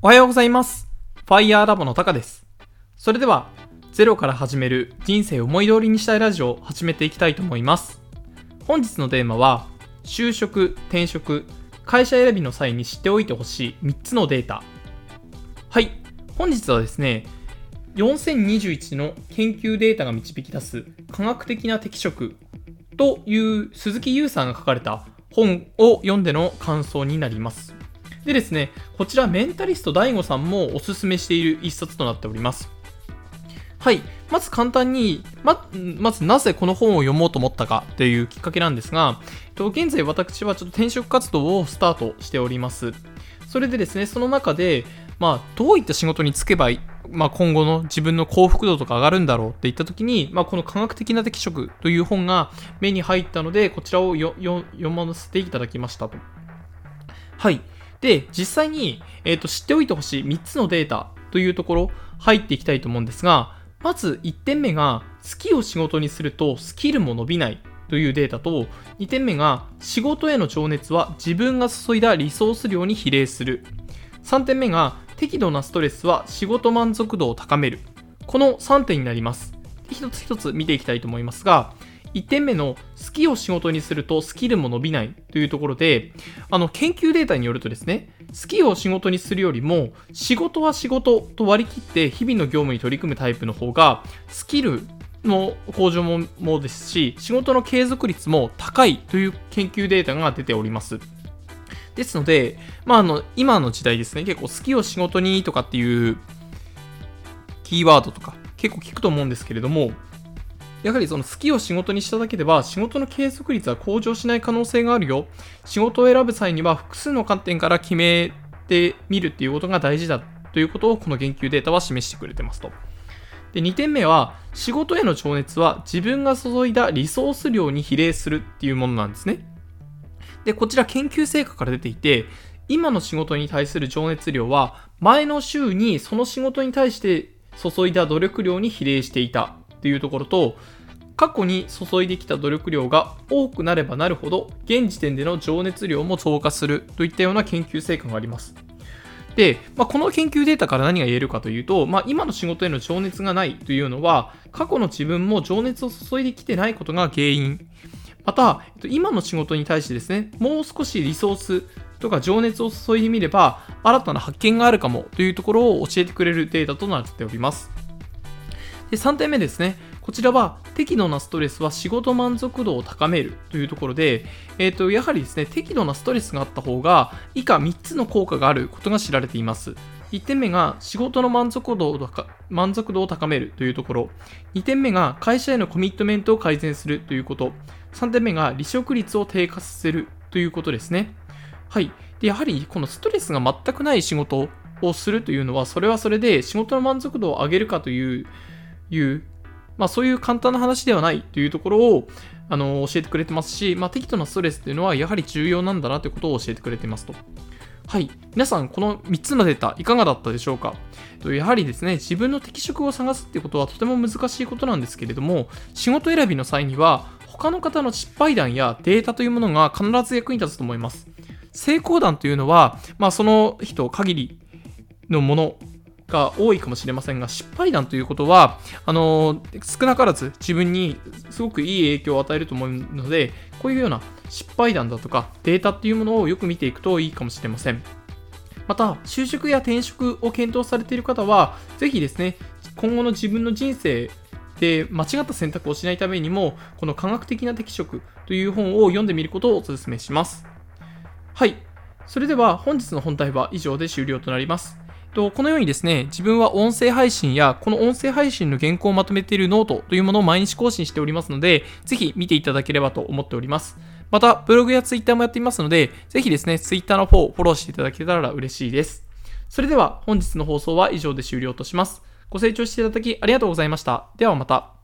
おはようございます。ファイヤーラボのタカです。それでは、ゼロから始める人生を思い通りにしたいラジオを始めていきたいと思います。本日のテーマは、就職、転職、会社選びの際に知っておいてほしい3つのデータ。はい、本日はですね、4021の研究データが導き出す科学的な適職という鈴木優さんが書かれた本を読んでの感想になります。でですね、こちらメンタリスト DAIGO さんもおすすめしている一冊となっております。はい。まず簡単に、ま、まずなぜこの本を読もうと思ったかというきっかけなんですが、えっと現在私はちょっと転職活動をスタートしております。それでですね、その中で、まあ、どういった仕事に就けばいい、まあ、今後の自分の幸福度とか上がるんだろうって言った時に、まあ、この科学的な適職という本が目に入ったので、こちらを読ませていただきましたと。はい。で、実際に、えっ、と、知っておいてほしい3つのデータというところ、入っていきたいと思うんですが、まず1点目が、好きを仕事にするとスキルも伸びないというデータと、2点目が、仕事への情熱は自分が注いだリソース量に比例する。3点目が、適度なストレスは仕事満足度を高める。この3点になります。一つ一つ見ていきたいと思いますが、1点目の好きを仕事にするとスキルも伸びないというところで、あの研究データによるとですね、好きを仕事にするよりも、仕事は仕事と割り切って日々の業務に取り組むタイプの方が、スキルの向上もですし、仕事の継続率も高いという研究データが出ております。ですので、まあ、あの今の時代ですね、結構好きを仕事にとかっていうキーワードとか結構聞くと思うんですけれども、やはりその好きを仕事にしただけでは仕事の継続率は向上しない可能性があるよ。仕事を選ぶ際には複数の観点から決めてみるっていうことが大事だということをこの研究データは示してくれてますと。で、2点目は仕事への情熱は自分が注いだリソース量に比例するっていうものなんですね。で、こちら研究成果から出ていて、今の仕事に対する情熱量は前の週にその仕事に対して注いだ努力量に比例していたっていうところと、過去に注いできた努力量が多くなればなるほど、現時点での情熱量も増加するといったような研究成果があります。で、まあ、この研究データから何が言えるかというと、まあ、今の仕事への情熱がないというのは、過去の自分も情熱を注いできてないことが原因。また、今の仕事に対してですね、もう少しリソースとか情熱を注いでみれば、新たな発見があるかもというところを教えてくれるデータとなっております。で、3点目ですね。こちらは適度なストレスは仕事満足度を高めるというところで、えー、とやはりですね、適度なストレスがあった方が以下3つの効果があることが知られています。1点目が仕事の満足度を満足度を高めるというところ。2点目が会社へのコミットメントを改善するということ。3点目が離職率を低下させるということですね。はい。で、やはりこのストレスが全くない仕事をするというのは、それはそれで仕事の満足度を上げるかという、いうまあ、そういう簡単な話ではないというところをあの教えてくれてますし、まあ、適度なストレスというのはやはり重要なんだなということを教えてくれてますと。はい。皆さん、この3つのデータ、いかがだったでしょうか？やはりですね、自分の適職を探すっていうことはとても難しいことなんですけれども、仕事選びの際には、他の方の失敗談やデータというものが必ず役に立つと思います。成功談というのは、まあ、その人限りのものが多いかもしれませんが、失敗談ということは、あの少なからず自分にすごくいい影響を与えると思うので、こういうような失敗談だとかデータっていうものをよく見ていくといいかもしれません。また、就職や転職を検討されている方は、ぜひですね、今後の自分の人生で間違った選択をしないためにも、この科学的な適職という本を読んでみることをお勧めします。はい。それでは本日の本題は以上で終了となります。とこのようにですね、自分は音声配信や、この音声配信の原稿をまとめているノートというものを毎日更新しておりますので、ぜひ見ていただければと思っております。また、ブログやツイッターもやっていますので、ぜひですね、ツイッターの方をフォローしていただけたら嬉しいです。それでは、本日の放送は以上で終了とします。ご清聴していただきありがとうございました。ではまた。